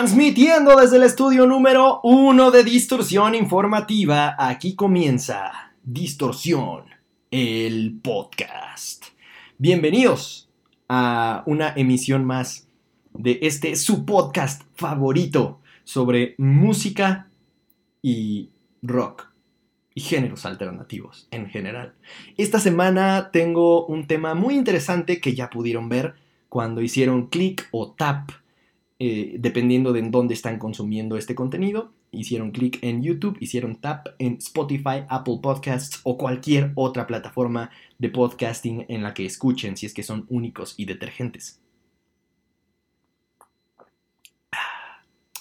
Transmitiendo desde el estudio número uno de Distorsión Informativa, aquí comienza Distorsión, el podcast. Bienvenidos a una emisión más de este su podcast favorito sobre música y rock y géneros alternativos en general. Esta semana tengo un tema muy interesante que ya pudieron ver cuando hicieron clic o tap eh, dependiendo de en dónde están consumiendo este contenido. Hicieron clic en YouTube, hicieron tap en Spotify, Apple Podcasts o cualquier otra plataforma de podcasting en la que escuchen si es que son únicos y detergentes.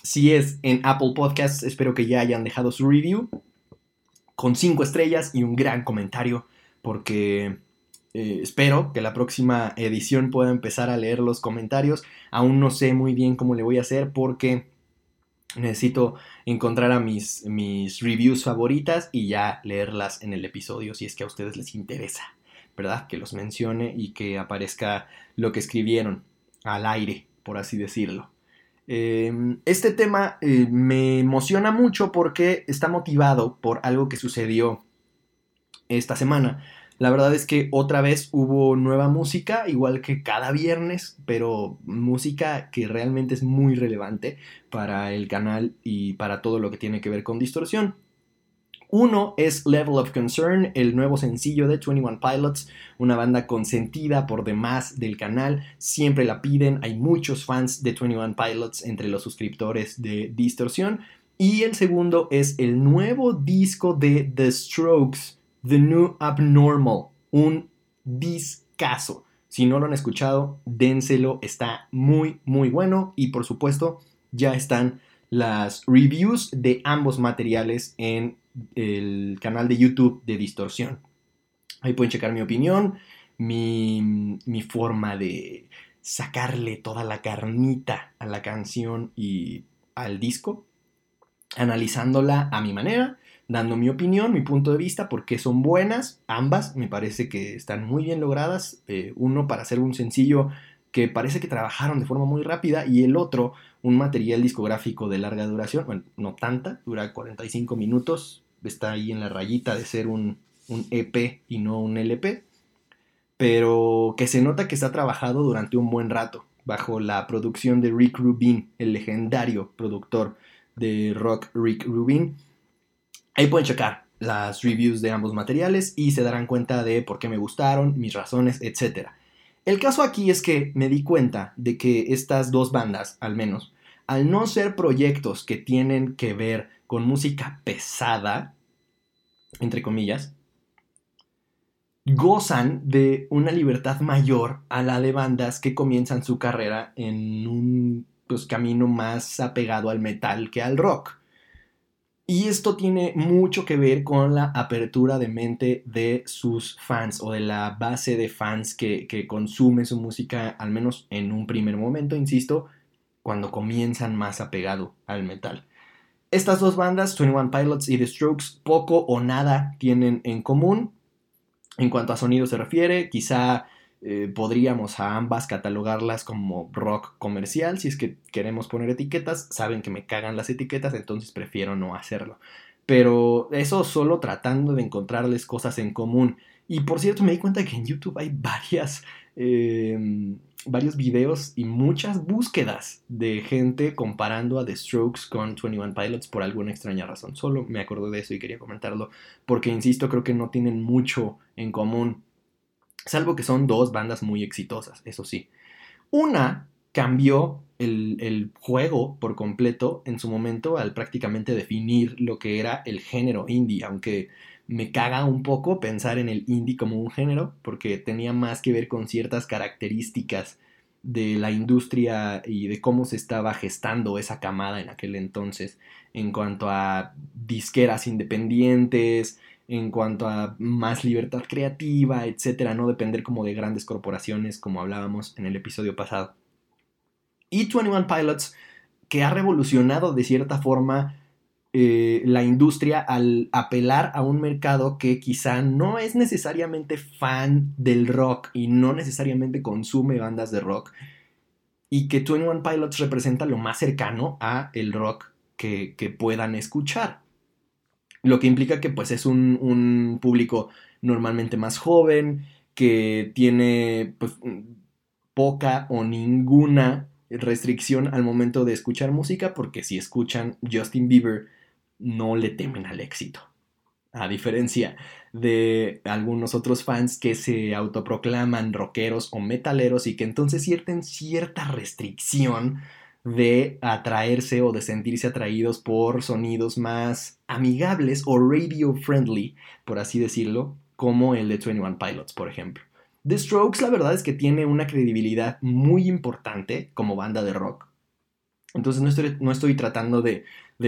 Si es en Apple Podcasts, espero que ya hayan dejado su review con 5 estrellas y un gran comentario porque eh, espero que la próxima edición pueda empezar a leer los comentarios. Aún no sé muy bien cómo le voy a hacer porque necesito encontrar a mis, mis reviews favoritas y ya leerlas en el episodio si es que a ustedes les interesa, ¿verdad? Que los mencione y que aparezca lo que escribieron al aire, por así decirlo. Em, este tema eh, me emociona mucho porque está motivado por algo que sucedió esta semana. La verdad es que otra vez hubo nueva música, igual que cada viernes, pero música que realmente es muy relevante para el canal y para todo lo que tiene que ver con distorsión. Uno es Level of Concern, el nuevo sencillo de 21 Pilots, una banda consentida por demás del canal, siempre la piden, hay muchos fans de 21 Pilots entre los suscriptores de Distorsión. Y el segundo es el nuevo disco de The Strokes, The New Abnormal, un discazo. Si no lo han escuchado, dénselo, está muy, muy bueno. Y por supuesto, ya están las reviews de ambos materiales en el canal de YouTube de Distorsión. Ahí pueden checar mi opinión, mi, mi forma de sacarle toda la carnita a la canción y al disco, analizándola a mi manera dando mi opinión, mi punto de vista, porque son buenas, ambas, me parece que están muy bien logradas, eh, uno para hacer un sencillo que parece que trabajaron de forma muy rápida y el otro un material discográfico de larga duración, bueno, no tanta, dura 45 minutos, está ahí en la rayita de ser un, un EP y no un LP, pero que se nota que está trabajado durante un buen rato, bajo la producción de Rick Rubin, el legendario productor de rock Rick Rubin, Ahí pueden checar las reviews de ambos materiales y se darán cuenta de por qué me gustaron, mis razones, etc. El caso aquí es que me di cuenta de que estas dos bandas, al menos, al no ser proyectos que tienen que ver con música pesada, entre comillas, gozan de una libertad mayor a la de bandas que comienzan su carrera en un pues, camino más apegado al metal que al rock. Y esto tiene mucho que ver con la apertura de mente de sus fans o de la base de fans que, consume su música, al menos en un primer momento, insisto, cuando comienzan más apegado al metal. Estas dos bandas, 21 Pilots y The Strokes, poco o nada tienen en común. En cuanto a sonido se refiere, quizá eh, podríamos a ambas catalogarlas como rock comercial. Si es que queremos poner etiquetas, saben que me cagan las etiquetas, entonces prefiero no hacerlo. Pero eso solo tratando de encontrarles cosas en común. Y por cierto, me di cuenta que en YouTube hay varias, em, varios videos y muchas búsquedas de gente comparando a The Strokes con 21 Pilots por alguna extraña razón. Solo me acordé de eso y quería comentarlo porque, insisto, creo que no tienen mucho en común Salvo que son dos bandas muy exitosas, eso sí. Una cambió el, juego por completo en su momento al prácticamente definir lo que era el género indie, aunque me caga un poco pensar en el indie como un género, porque tenía más que ver con ciertas características de la industria y de cómo se estaba gestando esa camada en aquel entonces en cuanto a disqueras independientes, en cuanto a más libertad creativa, etcétera, no depender como de grandes corporaciones, como hablábamos en el episodio pasado. Y 21 Pilots, que ha revolucionado de cierta forma eh, la industria al apelar a un mercado que quizá no es necesariamente fan del rock y no necesariamente consume bandas de rock. y que 21 Pilots representa lo más cercano a el rock que, puedan escuchar. Lo que implica que pues es un, público normalmente más joven, que tiene pues, poca o ninguna restricción al momento de escuchar música, porque si escuchan Justin Bieber, no le temen al éxito. A diferencia de algunos otros fans que se autoproclaman rockeros o metaleros y que entonces sienten cierta restricción de atraerse o de sentirse atraídos por sonidos más amigables o radio friendly, por así decirlo, como el de 21 Pilots, por ejemplo. The Strokes la verdad es que tiene una credibilidad muy importante como banda de rock. Entonces no estoy, no estoy tratando de,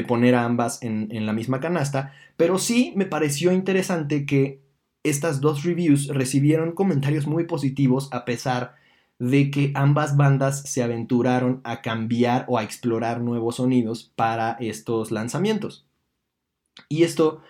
poner a ambas en, en la misma canasta, pero sí me pareció interesante que estas dos reviews recibieron comentarios muy positivos a pesar de que ambas bandas se aventuraron a cambiar o a explorar nuevos sonidos para estos lanzamientos. Y esto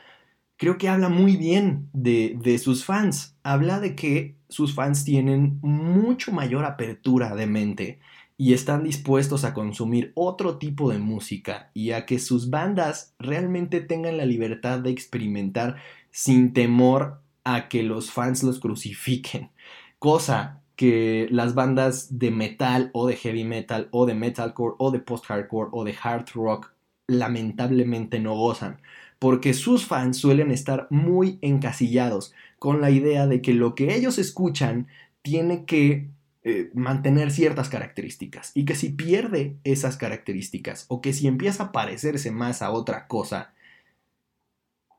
creo que habla muy bien de, de, sus fans. Habla de que sus fans tienen mucho mayor apertura de mente y están dispuestos a consumir otro tipo de música y a que sus bandas realmente tengan la libertad de experimentar sin temor a que los fans los crucifiquen. Cosa que las bandas de metal o de heavy metal o de metalcore o de post-hardcore o de hard rock lamentablemente no gozan porque sus fans suelen estar muy encasillados con la idea de que lo que ellos escuchan tiene que eh, mantener ciertas características y que si pierde esas características o que si empieza a parecerse más a otra cosa,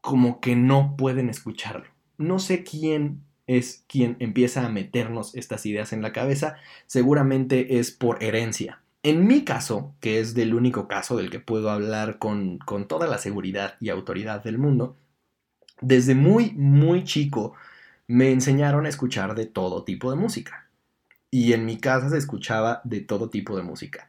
como que no pueden escucharlo. No sé quién es quien empieza a meternos estas ideas en la cabeza, seguramente es por herencia. En mi caso, que es del único caso del que puedo hablar con, toda la seguridad y autoridad del mundo, desde muy, muy chico me enseñaron a escuchar de todo tipo de música. Y en mi casa se escuchaba de todo tipo de música.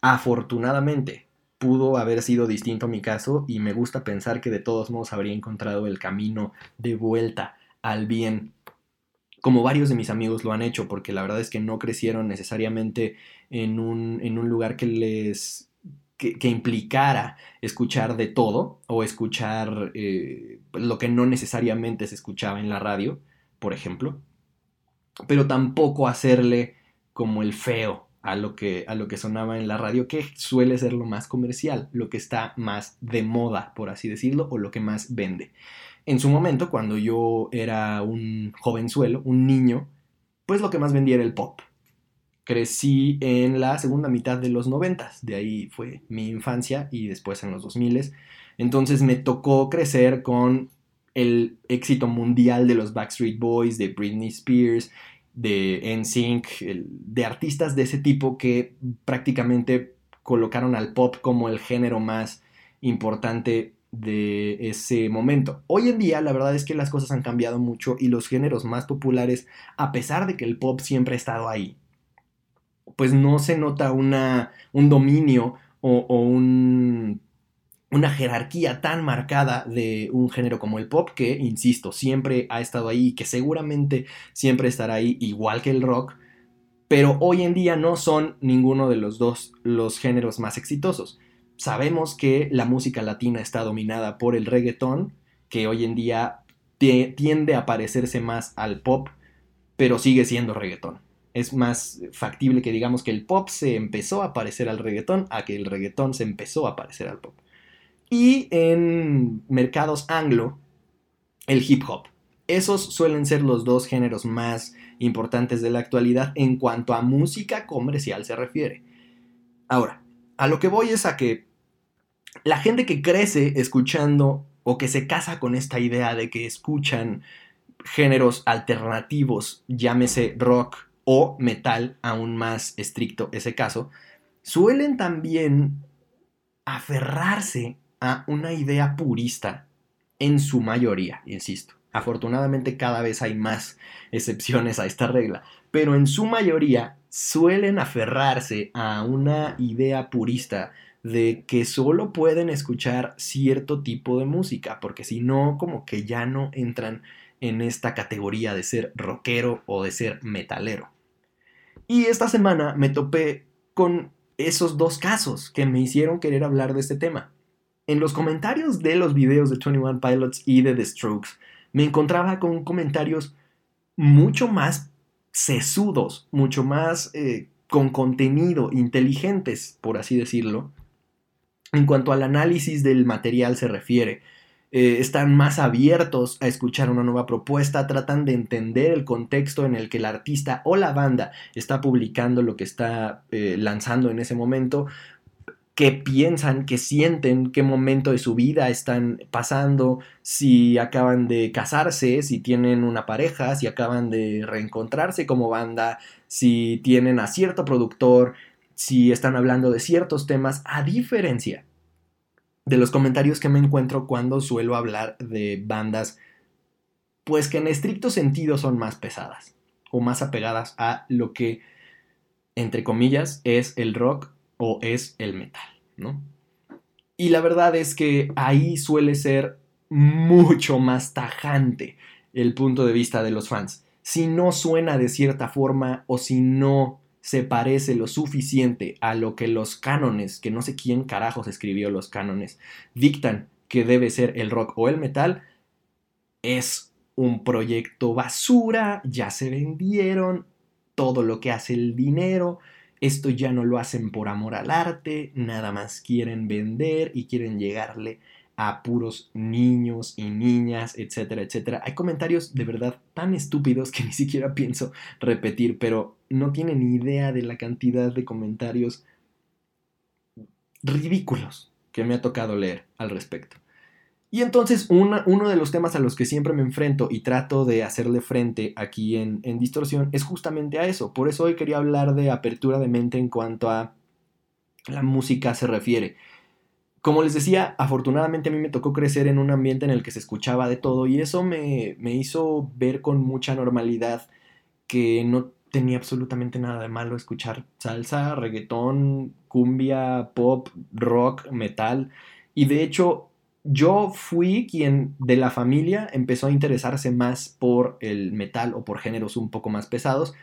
Afortunadamente, pudo haber sido distinto mi caso y me gusta pensar que de todos modos habría encontrado el camino de vuelta al bien como varios de mis amigos lo han hecho, porque la verdad es que no crecieron necesariamente en un, en un lugar que les que, implicara escuchar de todo o escuchar eh, lo que no necesariamente se escuchaba en la radio, por ejemplo, pero tampoco hacerle como el feo a lo que, a lo que sonaba en la radio, que suele ser lo más comercial, lo que está más de moda, por así decirlo, o lo que más vende. En su momento, cuando yo era un jovenzuelo, un niño, pues lo que más vendía era el pop. Crecí en la segunda mitad de los noventas, de ahí fue mi infancia y después en los 2000 Entonces me tocó crecer con el éxito mundial de los Backstreet Boys, de Britney Spears, de NSYNC, de artistas de ese tipo que prácticamente colocaron al pop como el género más importante de ese momento. Hoy en día la verdad es que las cosas han cambiado mucho y los géneros más populares, a pesar de que el pop siempre ha estado ahí, pues no se nota una, un dominio o, un, una jerarquía tan marcada de un género como el pop que, insisto, siempre ha estado ahí y que seguramente siempre estará ahí igual que el rock, pero hoy en día no son ninguno de los dos los géneros más exitosos sabemos que la música latina está dominada por el reggaetón, que hoy en día tiende a parecerse más al pop, pero sigue siendo reggaetón. Es más factible que digamos que el pop se empezó a parecer al reggaetón a que el reggaetón se empezó a parecer al pop. Y en mercados anglo, el hip hop. Esos suelen ser los dos géneros más importantes de la actualidad en cuanto a música comercial se refiere. Ahora, a lo que voy es a que la gente que crece escuchando o que se casa con esta idea de que escuchan géneros alternativos, llámese rock o metal, aún más estricto ese caso, suelen también aferrarse a una idea purista en su mayoría, insisto. Afortunadamente cada vez hay más excepciones a esta regla, pero en su mayoría suelen aferrarse a una idea purista de que solo pueden escuchar cierto tipo de música, porque si no, como que ya no entran en esta categoría de ser rockero o de ser metalero. Y esta semana me topé con esos dos casos que me hicieron querer hablar de este tema. En los comentarios de los videos de 21 Pilots y de The Strokes, me encontraba con comentarios mucho más sesudos, mucho más eh, con contenido, inteligentes, por así decirlo, en cuanto al análisis del material se refiere. Eh, están más abiertos a escuchar una nueva propuesta, tratan de entender el contexto en el que el artista o la banda está publicando lo que está eh, lanzando en ese momento, qué piensan, qué sienten, qué momento de su vida están pasando, si acaban de casarse, si tienen una pareja, si acaban de reencontrarse como banda, si tienen a cierto productor, si están hablando de ciertos temas, a diferencia de los comentarios que me encuentro cuando suelo hablar de bandas, pues que en estricto sentido son más pesadas o más apegadas a lo que, entre comillas, es el rock o es el metal, ¿no? Y la verdad es que ahí suele ser mucho más tajante el punto de vista de los fans. Si no suena de cierta forma o si no se parece lo suficiente a lo que los cánones, que no sé quién carajos escribió los cánones, dictan que debe ser el rock o el metal, es un proyecto basura, ya se vendieron, todo lo que hace el dinero, esto ya no lo hacen por amor al arte, nada más quieren vender y quieren llegarle a puros niños y niñas, etcétera, etcétera. Hay comentarios de verdad tan estúpidos que ni siquiera pienso repetir, pero no tienen idea de la cantidad de comentarios ridículos que me ha tocado leer al respecto. Y entonces uno de los temas a los que siempre me enfrento y trato de hacerle frente aquí en, en Distorsión es justamente a eso. Por eso hoy quería hablar de apertura de mente en cuanto a la música se refiere. Como les decía, afortunadamente a mí me tocó crecer en un ambiente en el que se escuchaba de todo y eso me, hizo ver con mucha normalidad que no tenía absolutamente nada de malo escuchar salsa, reggaetón, cumbia, pop, rock, metal. Y de hecho, yo fui quien de la familia empezó a interesarse más por el metal o por géneros un poco más pesados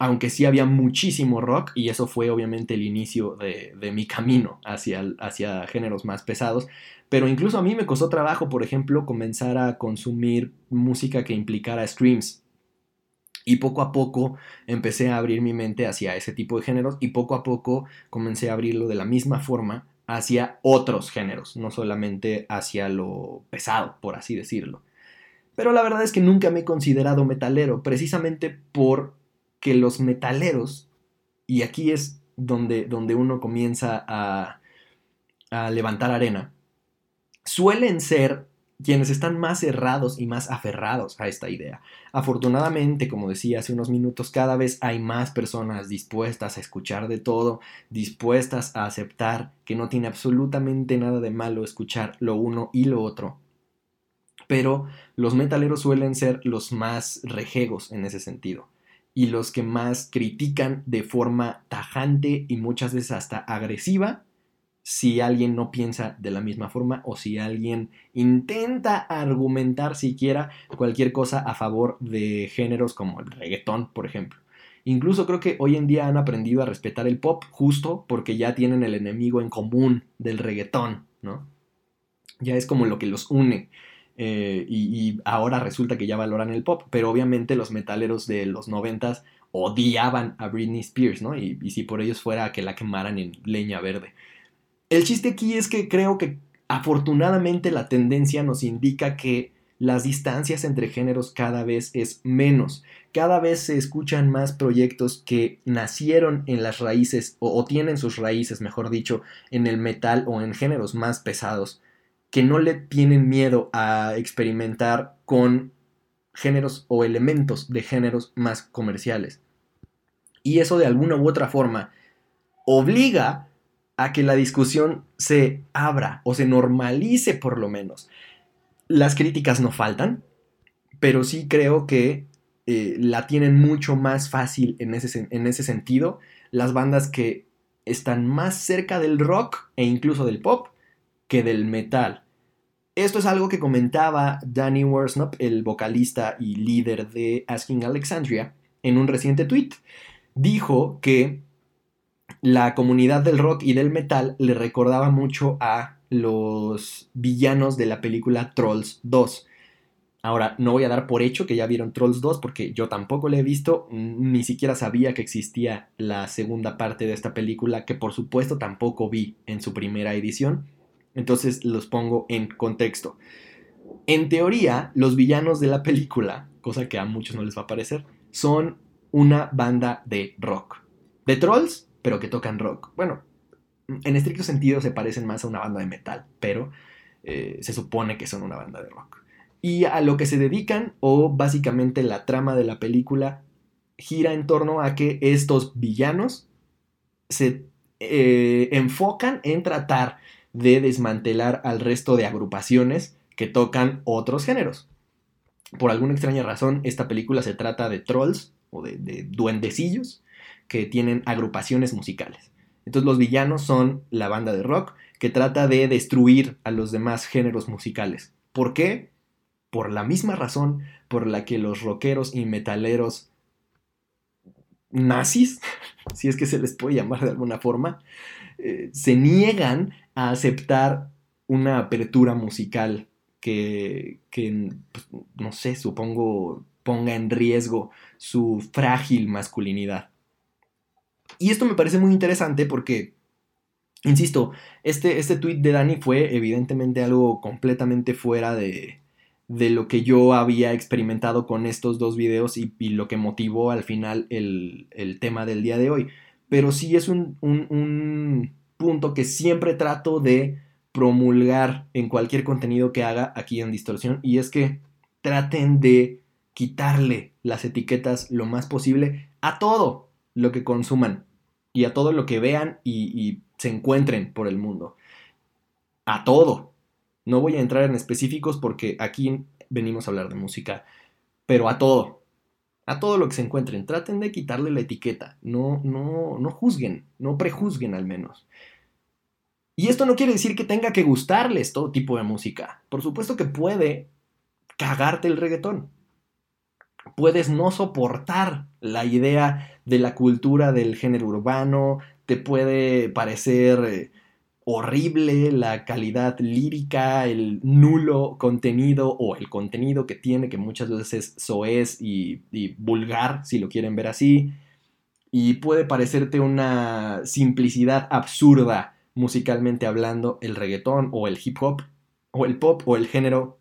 aunque sí había muchísimo rock y eso fue obviamente el inicio de, mi camino hacia, hacia géneros más pesados. Pero incluso a mí me costó trabajo, por ejemplo, comenzar a consumir música que implicara streams. Y poco a poco empecé a abrir mi mente hacia ese tipo de géneros y poco a poco comencé a abrirlo de la misma forma hacia otros géneros, no solamente hacia lo pesado, por así decirlo. Pero la verdad es que nunca me he considerado metalero, precisamente por que los metaleros, y aquí es donde, donde uno comienza a, a levantar arena, suelen ser quienes están más cerrados y más aferrados a esta idea. Afortunadamente, como decía hace unos minutos, cada vez hay más personas dispuestas a escuchar de todo, dispuestas a aceptar que no tiene absolutamente nada de malo escuchar lo uno y lo otro. Pero los metaleros suelen ser los más rejegos en ese sentido y los que más critican de forma tajante y muchas veces hasta agresiva si alguien no piensa de la misma forma o si alguien intenta argumentar siquiera cualquier cosa a favor de géneros como el reggaetón, por ejemplo. Incluso creo que hoy en día han aprendido a respetar el pop justo porque ya tienen el enemigo en común del reggaetón, ¿no? Ya es como lo que los une. Eh, y, ahora resulta que ya valoran el pop, pero obviamente los metaleros de los noventas odiaban a Britney Spears, ¿no? Y, y si por ellos fuera que la quemaran en leña verde. El chiste aquí es que creo que afortunadamente la tendencia nos indica que las distancias entre géneros cada vez es menos. Cada vez se escuchan más proyectos que nacieron en las raíces o, tienen sus raíces, mejor dicho, en el metal o en géneros más pesados que no le tienen miedo a experimentar con géneros o elementos de géneros más comerciales. Y eso de alguna u otra forma obliga a que la discusión se abra o se normalice por lo menos. Las críticas no faltan, pero sí creo que eh, la tienen mucho más fácil en ese, en ese sentido las bandas que están más cerca del rock e incluso del pop que del metal. Esto es algo que comentaba Danny Worsnop, el vocalista y líder de Asking Alexandria, en un reciente tweet. Dijo que la comunidad del rock y del metal le recordaba mucho a los villanos de la película Trolls 2. Ahora, no voy a dar por hecho que ya vieron Trolls 2 porque yo tampoco la he visto, ni siquiera sabía que existía la segunda parte de esta película, que por supuesto tampoco vi en su primera edición. Entonces los pongo en contexto. En teoría, los villanos de la película, cosa que a muchos no les va a parecer, son una banda de rock. De trolls, pero que tocan rock. Bueno, en estricto sentido se parecen más a una banda de metal, pero eh, se supone que son una banda de rock. Y a lo que se dedican, o básicamente la trama de la película, gira en torno a que estos villanos se eh, enfocan en tratar de desmantelar al resto de agrupaciones que tocan otros géneros. Por alguna extraña razón, esta película se trata de trolls o de, de duendecillos que tienen agrupaciones musicales. Entonces los villanos son la banda de rock que trata de destruir a los demás géneros musicales. ¿Por qué? por la misma razón por la que los rockeros y metaleros nazis, si es que se les puede llamar de alguna forma, eh, se niegan a aceptar una apertura musical que, pues, no sé, supongo ponga en riesgo su frágil masculinidad. Y esto me parece muy interesante porque, insisto, este, este tweet de Dani fue evidentemente algo completamente fuera de, de lo que yo había experimentado con estos dos videos y, lo que motivó al final el, tema del día de hoy. Pero sí es un, un, punto que siempre trato de promulgar en cualquier contenido que haga aquí en Distorsión y es que traten de quitarle las etiquetas lo más posible a todo lo que consuman y a todo lo que vean y, se encuentren por el mundo. A todo, no voy a entrar en específicos porque aquí venimos a hablar de música, pero a todo, a todo lo que se encuentren, traten de quitarle la etiqueta, no, no, no juzguen, no prejuzguen al menos. Y esto no quiere decir que tenga que gustarles todo tipo de música. Por supuesto que puede cagarte el reggaetón. Puedes no soportar la idea de la cultura del género urbano, te puede parecer eh, horrible la calidad lírica, el nulo contenido o el contenido que tiene, que muchas veces es soez y, y, vulgar, si lo quieren ver así. Y puede parecerte una simplicidad absurda musicalmente hablando el reggaetón o el hip hop o el pop o el género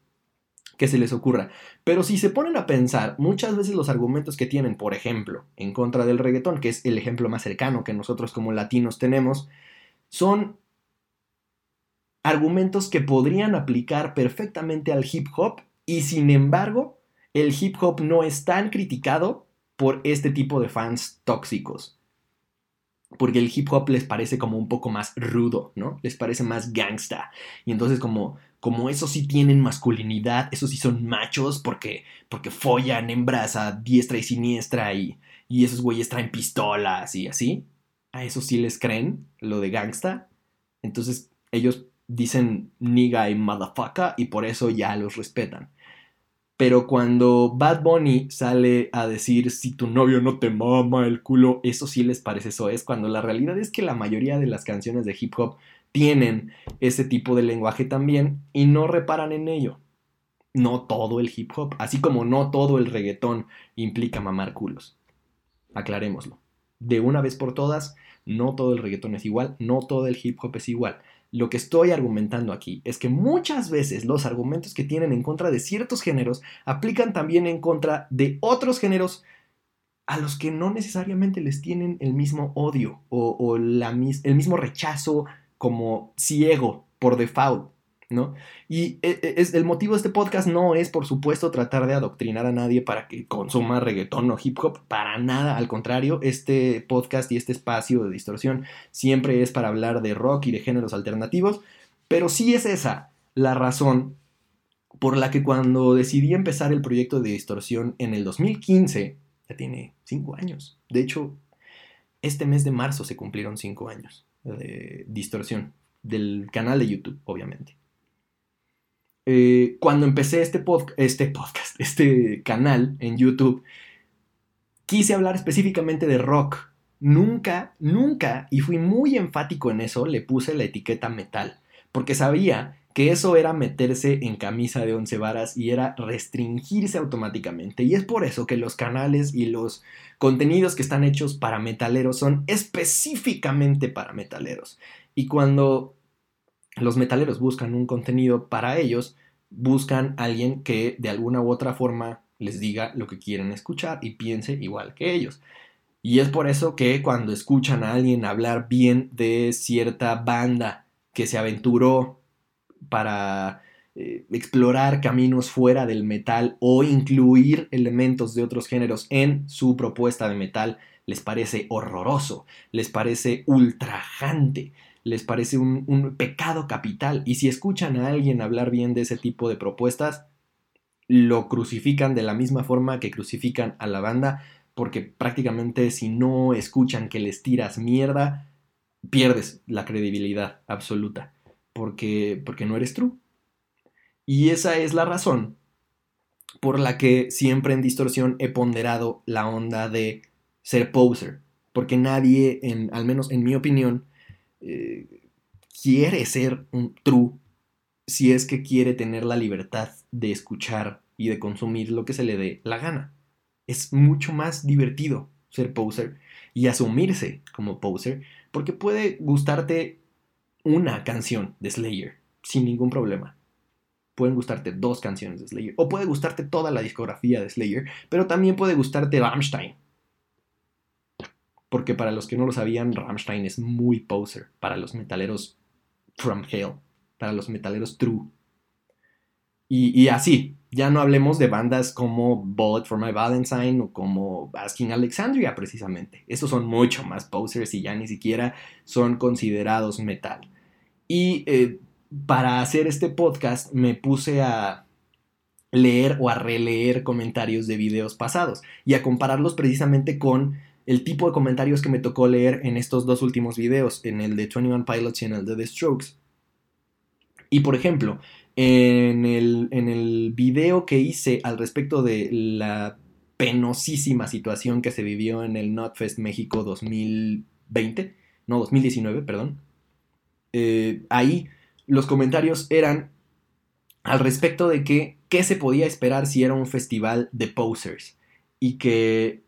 que se les ocurra. Pero si se ponen a pensar, muchas veces los argumentos que tienen, por ejemplo, en contra del reggaetón, que es el ejemplo más cercano que nosotros como latinos tenemos, son argumentos que podrían aplicar perfectamente al hip hop y sin embargo el hip hop no es tan criticado por este tipo de fans tóxicos. Porque el hip hop les parece como un poco más rudo, ¿no? Les parece más gangsta. Y entonces como, como esos sí tienen masculinidad, esos sí son machos porque, porque follan hembras a diestra y siniestra y, y esos güeyes traen pistolas y así. A eso sí les creen lo de gangsta. Entonces ellos dicen nigga y motherfucker y por eso ya los respetan. Pero cuando Bad Bunny sale a decir si tu novio no te mama el culo, eso sí les parece eso es, cuando la realidad es que la mayoría de las canciones de hip hop tienen ese tipo de lenguaje también y no reparan en ello. No todo el hip hop, así como no todo el reggaetón implica mamar culos. Aclarémoslo. De una vez por todas, no todo el reggaetón es igual, no todo el hip hop es igual. Lo que estoy argumentando aquí es que muchas veces los argumentos que tienen en contra de ciertos géneros aplican también en contra de otros géneros a los que no necesariamente les tienen el mismo odio o, el mismo rechazo como ciego por default. ¿no? Y e, e, es, el motivo de este podcast no es, por supuesto, tratar de adoctrinar a nadie para que consuma reggaetón o hip hop, para nada, al contrario, este podcast y este espacio de distorsión siempre es para hablar de rock y de géneros alternativos, pero sí es esa la razón por la que cuando decidí empezar el proyecto de distorsión en el 2015, ya tiene cinco años, de hecho, este mes de marzo se cumplieron cinco años de distorsión del canal de YouTube, obviamente. Eh, cuando empecé este, este podcast, este canal en YouTube, quise hablar específicamente de rock nunca, nunca, y fui muy enfático en eso, le puse la etiqueta metal, porque sabía que eso era meterse en camisa de once varas y era restringirse automáticamente. Y es por eso que los canales y los contenidos que están hechos para metaleros son específicamente para metaleros. Y cuando los metaleros buscan un contenido para ellos, buscan a alguien que de alguna u otra forma les diga lo que quieren escuchar y piense igual que ellos. Y es por eso que cuando escuchan a alguien hablar bien de cierta banda que se aventuró para eh, explorar caminos fuera del metal o incluir elementos de otros géneros en su propuesta de metal, les parece horroroso, les parece ultrajante, les parece un, pecado capital. Y si escuchan a alguien hablar bien de ese tipo de propuestas, lo crucifican de la misma forma que crucifican a la banda, porque prácticamente si no escuchan que les tiras mierda, pierdes la credibilidad absoluta, porque, porque no eres true. Y esa es la razón por la que siempre en distorsión he ponderado la onda de ser poser, porque nadie, en, al menos en mi opinión, eh, quiere ser un true si es que quiere tener la libertad de escuchar y de consumir lo que se le dé la gana. Es mucho más divertido ser poser y asumirse como poser porque puede gustarte una canción de Slayer sin ningún problema. Pueden gustarte dos canciones de Slayer o puede gustarte toda la discografía de Slayer, pero también puede gustarte Rammstein porque para los que no lo sabían, Rammstein es muy poser para los metaleros from hell, para los metaleros true. Y, así, ya no hablemos de bandas como Bullet for My Valentine o como Asking Alexandria, precisamente. Estos son mucho más posers y ya ni siquiera son considerados metal. Y eh, para hacer este podcast me puse a leer o a releer comentarios de videos pasados y a compararlos precisamente con el tipo de comentarios que me tocó leer en estos dos últimos videos, en el de 21 Pilots y en el de The Strokes. Y por ejemplo, en el, en el video que hice al respecto de la penosísima situación que se vivió en el NotFest México 2020, no, 2019, perdón, eh, ahí los comentarios eran al respecto de que qué se podía esperar si era un festival de posers y que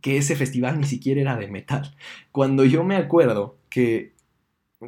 que ese festival ni siquiera era de metal. Cuando yo me acuerdo que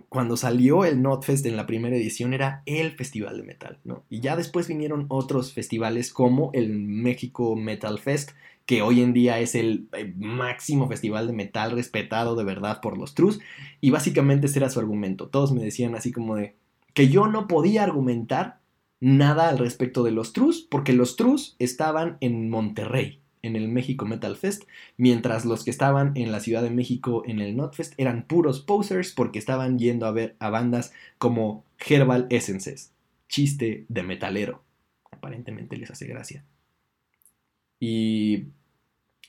cuando salió el Notfest en la primera edición era el festival de metal, ¿no? Y ya después vinieron otros festivales como el México Metal Fest, que hoy en día es el máximo festival de metal respetado de verdad por los trus, y básicamente ese era su argumento. Todos me decían así como de que yo no podía argumentar nada al respecto de los trus, porque los trus estaban en Monterrey, en el México Metal Fest, mientras los que estaban en la Ciudad de México en el Notfest eran puros posers porque estaban yendo a ver a bandas como Herbal Essences, chiste de metalero. Aparentemente les hace gracia. Y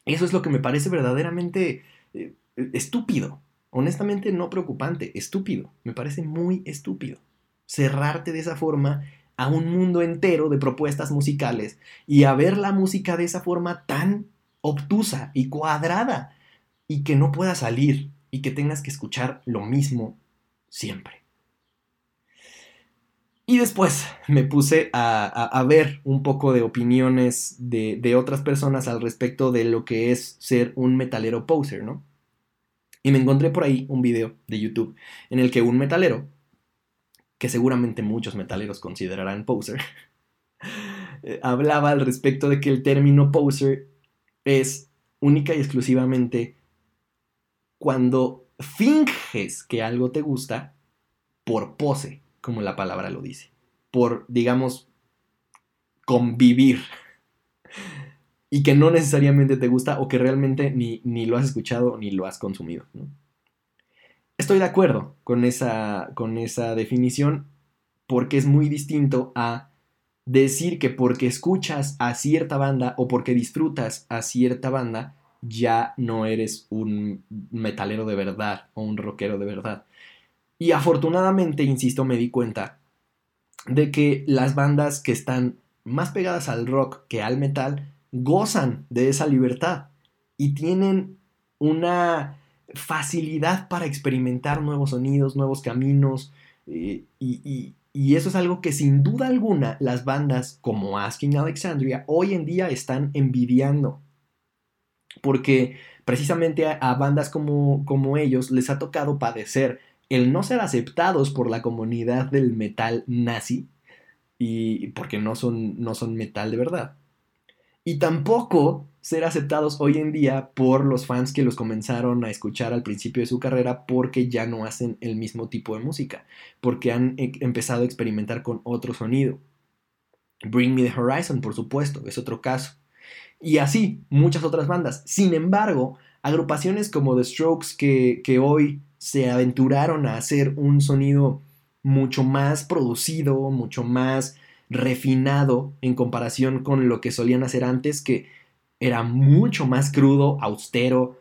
eso es lo que me parece verdaderamente eh, estúpido. Honestamente no preocupante, estúpido. Me parece muy estúpido. Cerrarte de esa forma a un mundo entero de propuestas musicales y a ver la música de esa forma tan obtusa y cuadrada y que no pueda salir y que tengas que escuchar lo mismo siempre. Y después me puse a, ver un poco de opiniones de, de, otras personas al respecto de lo que es ser un metalero poser, ¿no? Y me encontré por ahí un video de YouTube en el que un metalero que seguramente muchos metaleros considerarán poser, eh, hablaba al respecto de que el término poser es única y exclusivamente cuando finges que algo te gusta por pose, como la palabra lo dice, por, digamos, convivir y que no necesariamente te gusta o que realmente ni, ni lo has escuchado ni lo has consumido. Estoy de acuerdo con esa, con esa definición porque es muy distinto a decir que porque escuchas a cierta banda o porque disfrutas a cierta banda ya no eres un metalero de verdad o un rockero de verdad. Y afortunadamente, insisto, me di cuenta de que las bandas que están más pegadas al rock que al metal gozan de esa libertad y tienen una facilidad para experimentar nuevos sonidos, nuevos caminos, eh, y, eso es algo que sin duda alguna las bandas como Asking Alexandria hoy en día están envidiando, porque precisamente a, bandas como, como ellos les ha tocado padecer el no ser aceptados por la comunidad del metal nazi, y porque no son, no son metal de verdad. Y tampoco ser aceptados hoy en día por los fans que los comenzaron a escuchar al principio de su carrera porque ya no hacen el mismo tipo de música, porque han e, empezado a experimentar con otro sonido. Bring Me the Horizon, por supuesto, es otro caso. Y así, muchas otras bandas. Sin embargo, agrupaciones como The Strokes que, que hoy se aventuraron a hacer un sonido mucho más producido, mucho más refinado en comparación con lo que solían hacer antes, que era mucho más crudo, austero,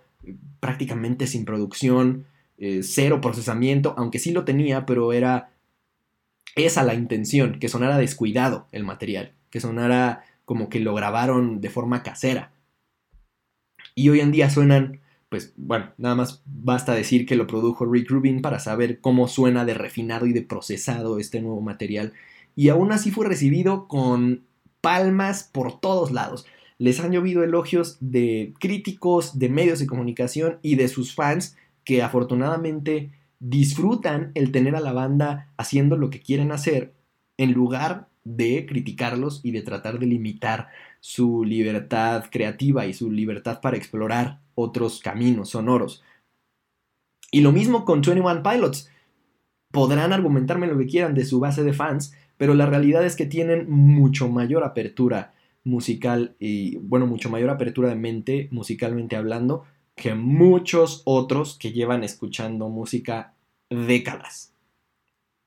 prácticamente sin producción, eh, cero procesamiento, aunque sí lo tenía, pero era esa la intención, que sonara descuidado el material, que sonara como que lo grabaron de forma casera. Y hoy en día suenan, pues bueno, nada más basta decir que lo produjo Rick Rubin para saber cómo suena de refinado y de procesado este nuevo material. Y aún así fue recibido con palmas por todos lados. Les han llovido elogios de críticos, de medios de comunicación y de sus fans que afortunadamente disfrutan el tener a la banda haciendo lo que quieren hacer en lugar de criticarlos y de tratar de limitar su libertad creativa y su libertad para explorar otros caminos sonoros. Y lo mismo con 21 Pilots. Podrán argumentarme lo que quieran de su base de fans, pero la realidad es que tienen mucho mayor apertura musical y, bueno, mucho mayor apertura de mente, musicalmente hablando, que muchos otros que llevan escuchando música décadas.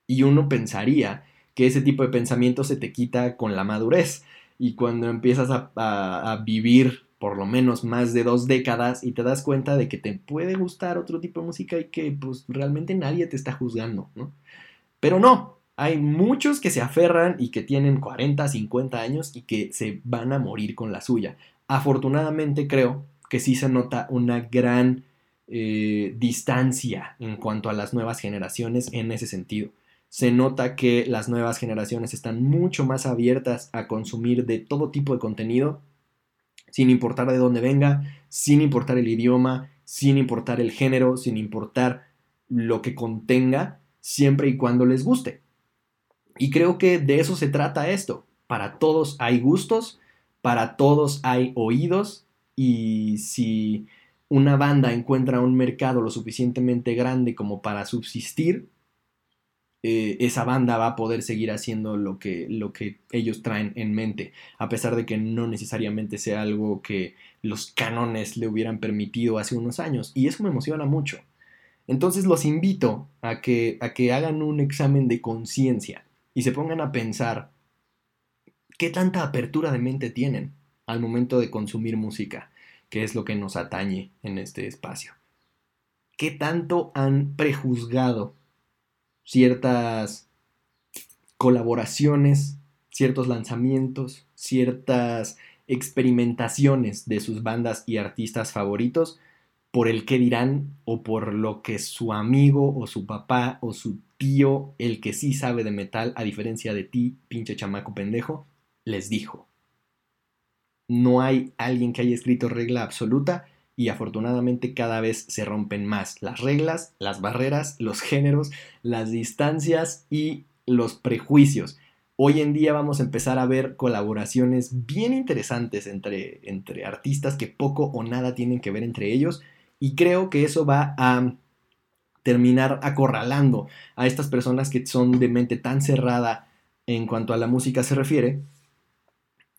Y uno pensaría que ese tipo de pensamiento se te quita con la madurez. Y cuando empiezas a, vivir por lo menos más de dos décadas y te das cuenta de que te puede gustar otro tipo de música y que pues realmente nadie te está juzgando, ¿no? Pero no, hay muchos que se aferran y que tienen 40, 50 años y que se van a morir con la suya. Afortunadamente creo que sí se nota una gran eh, distancia en cuanto a las nuevas generaciones en ese sentido se nota que las nuevas generaciones están mucho más abiertas a consumir de todo tipo de contenido, sin importar de dónde venga, sin importar el idioma, sin importar el género, sin importar lo que contenga, siempre y cuando les guste. Y creo que de eso se trata esto. Para todos hay gustos, para todos hay oídos, y si una banda encuentra un mercado lo suficientemente grande como para subsistir, eh, esa banda va a poder seguir haciendo lo que, lo que ellos traen en mente, a pesar de que no necesariamente sea algo que los cánones le hubieran permitido hace unos años. Y eso me emociona mucho. Entonces los invito a que, a que hagan un examen de conciencia y se pongan a pensar qué tanta apertura de mente tienen al momento de consumir música, que es lo que nos atañe en este espacio. ¿Qué tanto han prejuzgado ciertas colaboraciones, ciertos lanzamientos, ciertas experimentaciones de sus bandas y artistas favoritos por el que dirán o por lo que su amigo o su papá o su tío, el que sí sabe de metal, a diferencia de ti, pinche chamaco pendejo, les dijo. No hay alguien que haya escrito regla absoluta y afortunadamente cada vez se rompen más las reglas, las barreras, los géneros, las distancias y los prejuicios. Hoy en día vamos a empezar a ver colaboraciones bien interesantes entre, entre artistas que poco o nada tienen que ver entre ellos y creo que eso va a terminar acorralando a estas personas que son de mente tan cerrada en cuanto a la música se refiere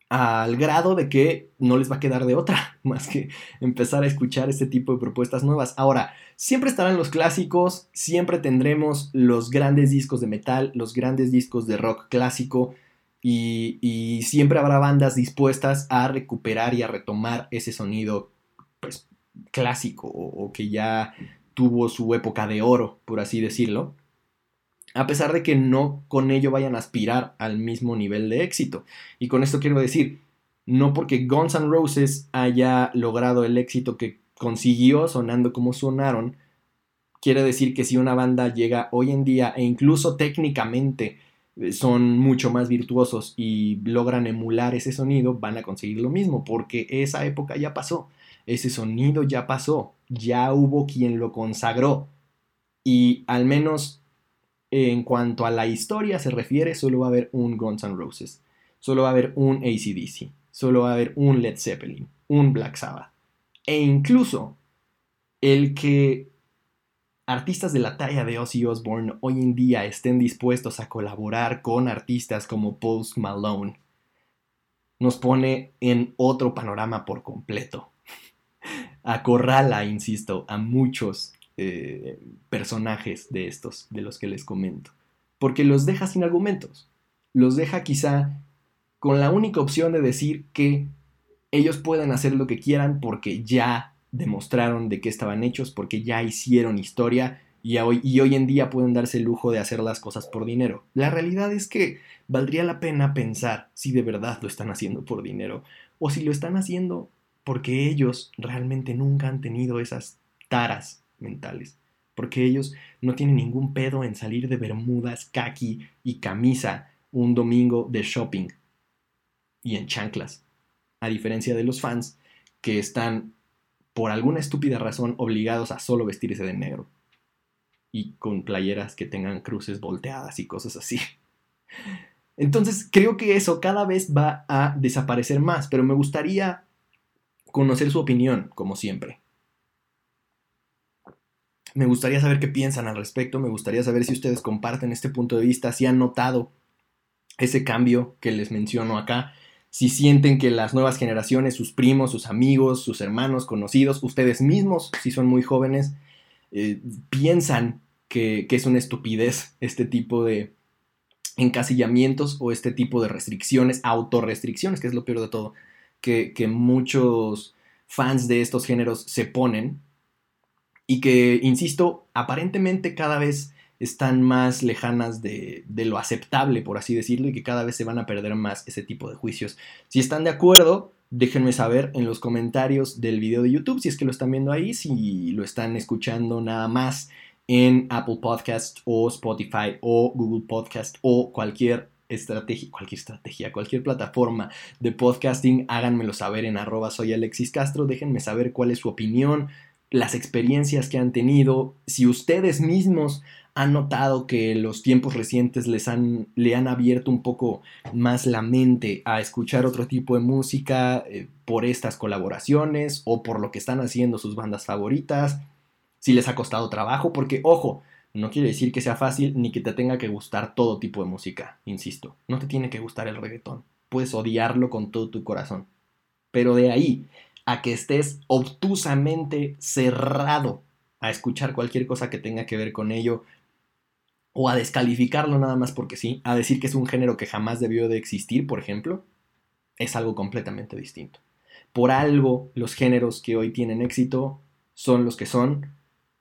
al grado de que no les va a quedar de otra más que empezar a escuchar este tipo de propuestas nuevas. Ahora, siempre estarán los clásicos, siempre tendremos los grandes discos de metal, los grandes discos de rock clásico y, siempre habrá bandas dispuestas a recuperar y a retomar ese sonido pues, clásico o que ya tuvo su época de oro, por así decirlo a pesar de que no con ello vayan a aspirar al mismo nivel de éxito. Y con esto quiero decir, no porque Guns N' Roses haya logrado el éxito que consiguió sonando como sonaron, quiere decir que si una banda llega hoy en día e incluso técnicamente eh, son mucho más virtuosos y logran emular ese sonido, van a conseguir lo mismo, porque esa época ya pasó, ese sonido ya pasó, ya hubo quien lo consagró. Y al menos en cuanto a la historia se refiere, solo va a haber un Guns N' Roses, solo va a haber un ACDC, solo va a haber un Led Zeppelin, un Black Sabbath. E incluso el que artistas de la talla de Ozzy Osbourne hoy en día estén dispuestos a colaborar con artistas como Post Malone nos pone en otro panorama por completo. Acorrala, insisto, a muchos eh, personajes de estos, de los que les comento. Porque los deja sin argumentos. Los deja quizá con la única opción de decir que ellos pueden hacer lo que quieran porque ya demostraron de qué estaban hechos, porque ya hicieron historia y hoy, y hoy en día pueden darse el lujo de hacer las cosas por dinero. La realidad es que valdría la pena pensar si de verdad lo están haciendo por dinero o si lo están haciendo porque ellos realmente nunca han tenido esas taras mentales. Porque ellos no tienen ningún pedo en salir de bermudas, kaki y camisa un domingo de shopping y en chanclas. A diferencia de los fans que están por alguna estúpida razón obligados a solo vestirse de negro y con playeras que tengan cruces volteadas y cosas así. Entonces creo que eso cada vez va a desaparecer más, pero me gustaría conocer su opinión, como siempre. Me gustaría saber qué piensan al respecto, me gustaría saber si ustedes comparten este punto de vista, si han notado ese cambio que les menciono acá, si sienten que las nuevas generaciones, sus primos, sus amigos, sus hermanos, conocidos, ustedes mismos, si son muy jóvenes, eh, piensan que, es una estupidez este tipo de encasillamientos o este tipo de restricciones, autorrestricciones, que es lo peor de todo, que, que muchos fans de estos géneros se ponen y que, insisto, aparentemente cada vez están más lejanas de, lo aceptable, por así decirlo, y que cada vez se van a perder más ese tipo de juicios. Si están de acuerdo, déjenme saber en los comentarios del video de YouTube, si es que lo están viendo ahí, si lo están escuchando nada más en Apple Podcast o Spotify o Google Podcast o cualquier estrategia, cualquier estrategia, cualquier plataforma de podcasting, háganmelo saber en arroba soy Alexis Castro, déjenme saber cuál es su opinión, las experiencias que han tenido, si ustedes mismos han notado que los tiempos recientes les han, le han abierto un poco más la mente a escuchar otro tipo de música eh, por estas colaboraciones o por lo que están haciendo sus bandas favoritas, si les ha costado trabajo, porque ojo, no quiere decir que sea fácil ni que te tenga que gustar todo tipo de música, insisto, no te tiene que gustar el reggaetón, puedes odiarlo con todo tu corazón, pero de ahí a que estés obtusamente cerrado a escuchar cualquier cosa que tenga que ver con ello, o a descalificarlo nada más porque sí, a decir que es un género que jamás debió de existir, por ejemplo, es algo completamente distinto. Por algo los géneros que hoy tienen éxito son los que son.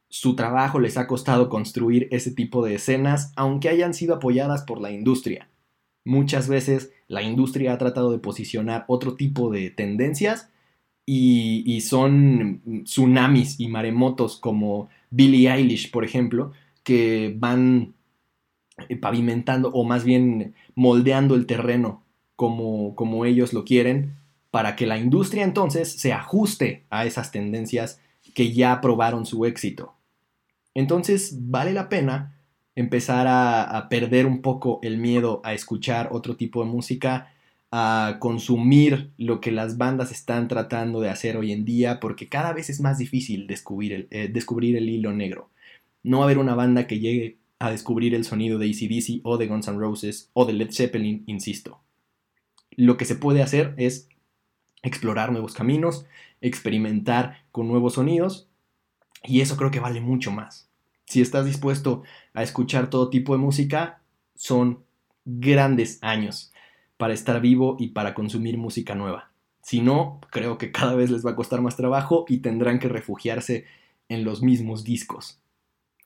Su trabajo les ha costado construir ese tipo de escenas, aunque hayan sido apoyadas por la industria. Muchas veces la industria ha tratado de posicionar otro tipo de tendencias y, y son tsunamis y maremotos como Billie Eilish, por ejemplo, que van pavimentando o más bien moldeando el terreno como, como ellos lo quieren para que la industria entonces se ajuste a esas tendencias que ya probaron su éxito. Entonces vale la pena empezar a, perder un poco el miedo a escuchar otro tipo de música, a consumir lo que las bandas están tratando de hacer hoy en día, porque cada vez es más difícil descubrir el, eh, descubrir el hilo negro. No va a haber una banda que llegue a descubrir el sonido de ACDC o de Guns N' Roses o de Led Zeppelin, insisto. Lo que se puede hacer es explorar nuevos caminos, experimentar con nuevos sonidos y eso creo que vale mucho más. Si estás dispuesto a escuchar todo tipo de música, son grandes años para estar vivo y para consumir música nueva. Si no, creo que cada vez les va a costar más trabajo y tendrán que refugiarse en los mismos discos.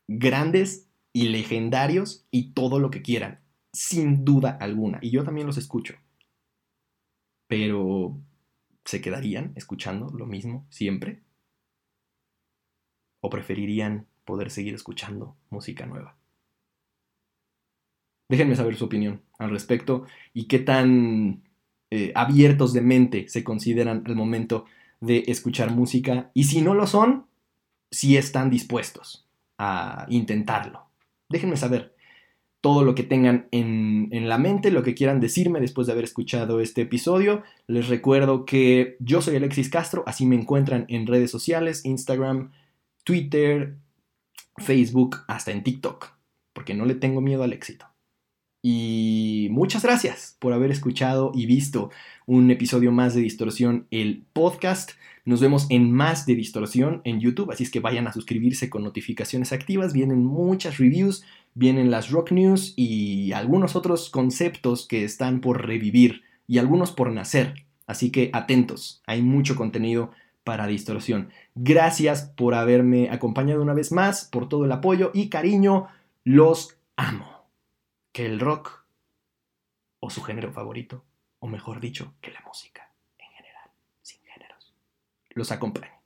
Grandes y legendarios y todo lo que quieran, sin duda alguna. Y yo también los escucho. Pero, ¿se quedarían escuchando lo mismo siempre? ¿O preferirían poder seguir escuchando música nueva? Déjenme saber su opinión al respecto y qué tan eh, abiertos de mente se consideran al momento de escuchar música. Y si no lo son, si están dispuestos a intentarlo. Déjenme saber todo lo que tengan en, en, la mente, lo que quieran decirme después de haber escuchado este episodio. Les recuerdo que yo soy Alexis Castro, así me encuentran en redes sociales, Instagram, Twitter, Facebook, hasta en TikTok, porque no le tengo miedo al éxito. Y muchas gracias por haber escuchado y visto un episodio más de Distorsión, el podcast. Nos vemos en más de Distorsión en YouTube, así es que vayan a suscribirse con notificaciones activas. Vienen muchas reviews, vienen las rock news y algunos otros conceptos que están por revivir y algunos por nacer. Así que atentos, hay mucho contenido para Distorsión. Gracias por haberme acompañado una vez más, por todo el apoyo y cariño. Los amo que el rock o su género favorito, o mejor dicho, que la música en general, sin géneros, los acompañe.